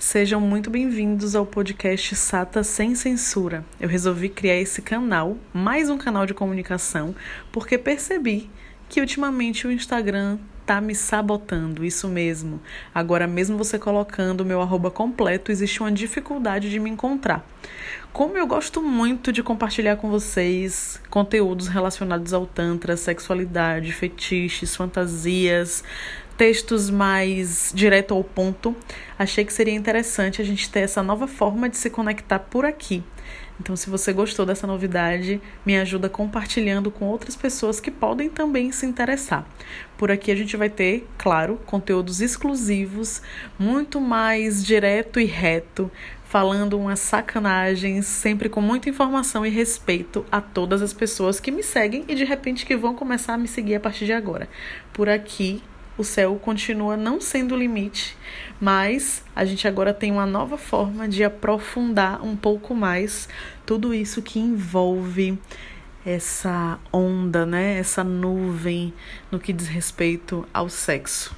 Sejam muito bem-vindos ao podcast Sata Sem Censura. Eu resolvi criar esse canal, mais um canal de comunicação, porque percebi que ultimamente o Instagram tá me sabotando, isso mesmo. Agora, mesmo você colocando o meu arroba completo, existe uma dificuldade de me encontrar. Como eu gosto muito de compartilhar com vocês conteúdos relacionados ao Tantra, sexualidade, fetiches, fantasias, textos mais direto ao ponto, achei que seria interessante a gente ter essa nova forma de se conectar por aqui. Então, se você gostou dessa novidade, me ajuda compartilhando com outras pessoas que podem também se interessar. Por aqui a gente vai ter, claro, conteúdos exclusivos, muito mais direto e reto, falando umas sacanagens, sempre com muita informação e respeito a todas as pessoas que me seguem e de repente que vão começar a me seguir a partir de agora. Por aqui o céu continua não sendo limite, mas a gente agora tem uma nova forma de aprofundar um pouco mais tudo isso que envolve essa onda, né? Essa nuvem no que diz respeito ao sexo.